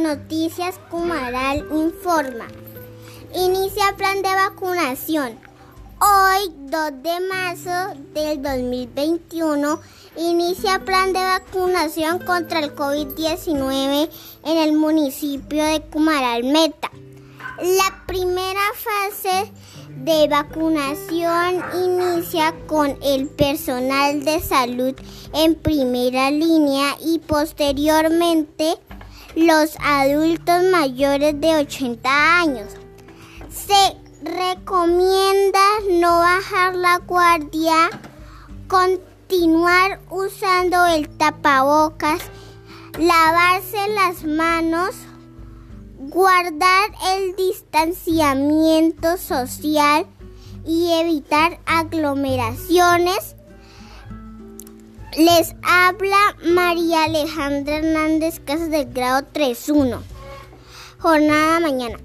Noticias Cumaral informa. Inicia plan de vacunación. Hoy, 2 de marzo del 2021, inicia plan de vacunación contra el COVID-19 en el municipio de Cumaral Meta. La primera fase de vacunación inicia con el personal de salud en primera línea y posteriormente los adultos mayores de 80 años. Se recomienda no bajar la guardia, continuar usando el tapabocas, lavarse las manos, guardar el distanciamiento social y evitar aglomeraciones. Les habla María Alejandra Hernández Casas del grado 3.1. Jornada mañana.